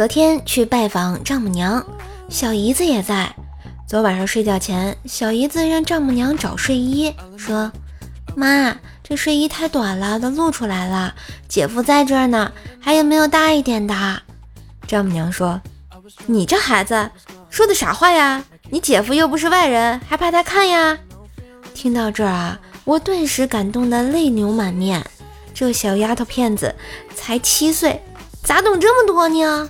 昨天去拜访丈母娘，小姨子也在。昨晚上睡觉前，小姨子让丈母娘找睡衣，说：“妈，这睡衣太短了，都露出来了。姐夫在这儿呢，还有没有大一点的？”丈母娘说：“你这孩子说的啥话呀？你姐夫又不是外人，还怕他看呀？”听到这儿啊，我顿时感动得泪流满面。这小丫头片子才七岁，咋懂这么多呢？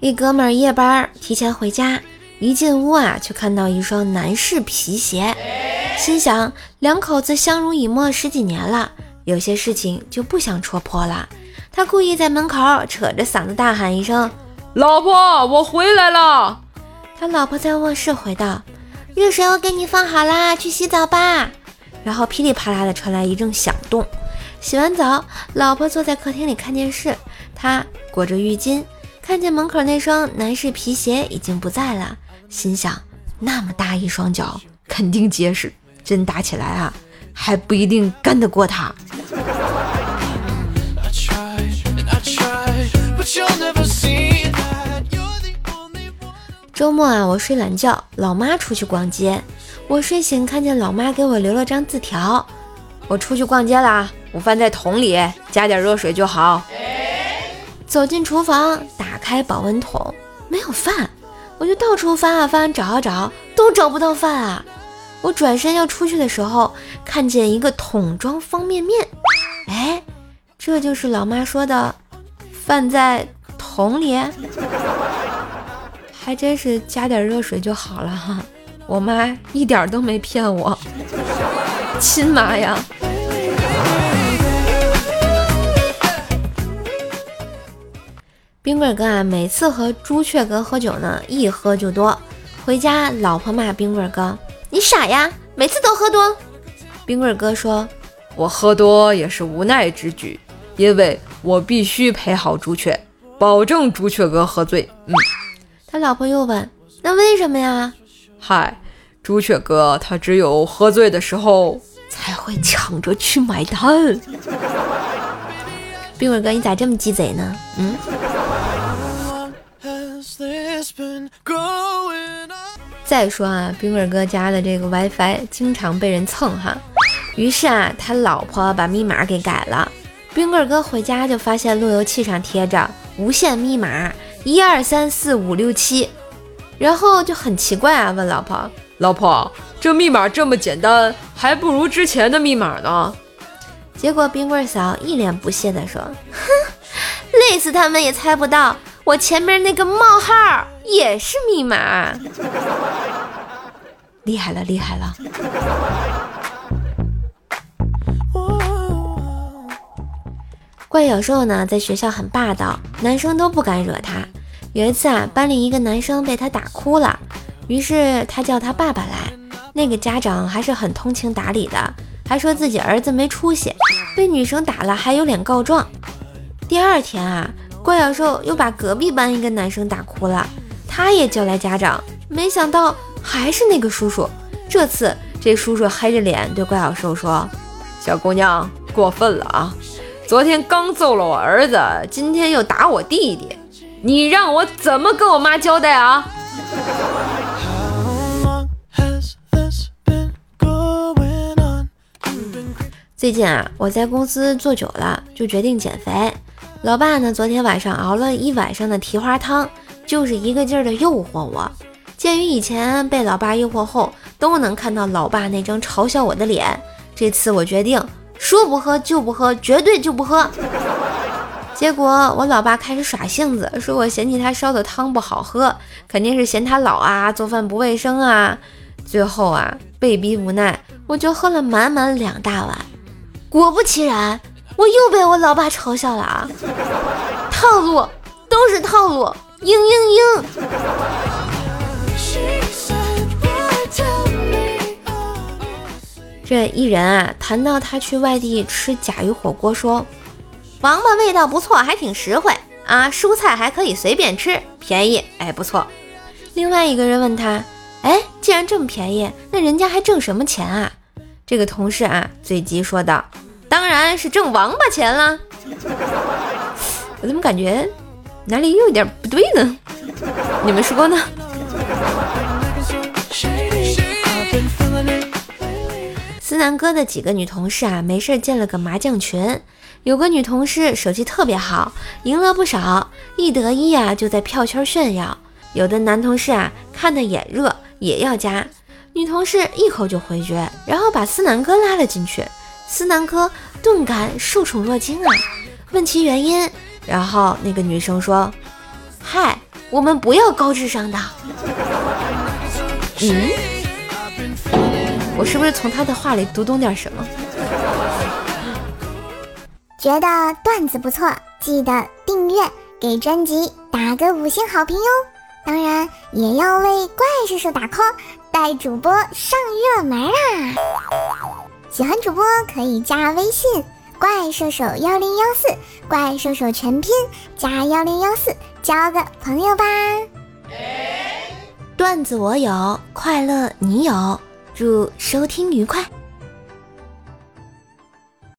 一哥们儿夜班提前回家，一进屋啊，就看到一双男士皮鞋，心想两口子相濡以沫十几年了，有些事情就不想戳破了。他故意在门口扯着嗓子大喊一声：“老婆，我回来了。”他老婆在卧室回道：“热水我给你放好啦，去洗澡吧。”然后噼里啪啦的传来一阵响动。洗完澡，老婆坐在客厅里看电视，她裹着浴巾。看见门口那双男士皮鞋已经不在了，心想：那么大一双脚，肯定结实。真打起来啊，还不一定干得过他。周末啊，我睡懒觉，老妈出去逛街。我睡醒看见老妈给我留了张字条：我出去逛街了，午饭在桶里，加点热水就好。走进厨房，打开保温桶，没有饭，我就到处翻啊翻，找啊找，都找不到饭啊！我转身要出去的时候，看见一个桶装方便面，哎，这就是老妈说的饭在桶里，还真是加点热水就好了哈！我妈一点都没骗我，亲妈呀！冰棍哥啊，每次和朱雀哥喝酒呢，一喝就多。回家，老婆骂冰棍哥：“你傻呀，每次都喝多。”冰棍哥说：“我喝多也是无奈之举，因为我必须陪好朱雀，保证朱雀哥喝醉。”嗯，他老婆又问：“那为什么呀？”嗨，朱雀哥他只有喝醉的时候才会抢着去买单。冰棍哥，你咋这么鸡贼呢？嗯。再说啊，冰棍哥家的这个 WiFi 经常被人蹭哈，于是啊，他老婆把密码给改了。冰棍哥回家就发现路由器上贴着无限密码一二三四五六七，然后就很奇怪啊，问老婆：“老婆，这密码这么简单，还不如之前的密码呢？”结果冰棍嫂一脸不屑地说：“哼，累死他们也猜不到。”我前面那个冒号也是密码，厉害了，厉害了！怪小兽呢，在学校很霸道，男生都不敢惹他。有一次啊，班里一个男生被他打哭了，于是他叫他爸爸来。那个家长还是很通情达理的，还说自己儿子没出息，被女生打了还有脸告状。第二天啊。怪小兽又把隔壁班一个男生打哭了，他也叫来家长，没想到还是那个叔叔。这次这叔叔黑着脸对怪小兽说：“小姑娘过分了啊！昨天刚揍了我儿子，今天又打我弟弟，你让我怎么跟我妈交代啊？”最近啊，我在公司坐久了，就决定减肥。老爸呢？昨天晚上熬了一晚上的蹄花汤，就是一个劲儿的诱惑我。鉴于以前被老爸诱惑后，都能看到老爸那张嘲笑我的脸，这次我决定说不喝就不喝，绝对就不喝。结果我老爸开始耍性子，说我嫌弃他烧的汤不好喝，肯定是嫌他老啊，做饭不卫生啊。最后啊，被逼无奈，我就喝了满满两大碗。果不其然。我又被我老爸嘲笑了啊！套路都是套路，嘤嘤嘤。这一人啊，谈到他去外地吃甲鱼火锅，说王八味道不错，还挺实惠啊，蔬菜还可以随便吃，便宜哎，不错。另外一个人问他，哎，既然这么便宜，那人家还挣什么钱啊？这个同事啊，随即说道。当然是挣王八钱啦。我怎么感觉哪里又有点不对呢？你们说呢？思南哥的几个女同事啊，没事建了个麻将群。有个女同事手气特别好，赢了不少，一得意啊就在票圈炫耀。有的男同事啊看的眼热，也要加。女同事一口就回绝，然后把思南哥拉了进去。思南哥顿感受宠若惊啊，问其原因，然后那个女生说：“嗨，我们不要高智商的。”嗯。我是不是从他的话里读懂点什么？觉得段子不错，记得订阅，给专辑打个五星好评哟！当然也要为怪兽手打 call，带主播上热门啊！喜欢主播可以加微信怪兽手幺零幺四，怪兽手全拼加幺零幺四，交个朋友吧。段子我有，快乐你有。祝收听愉快。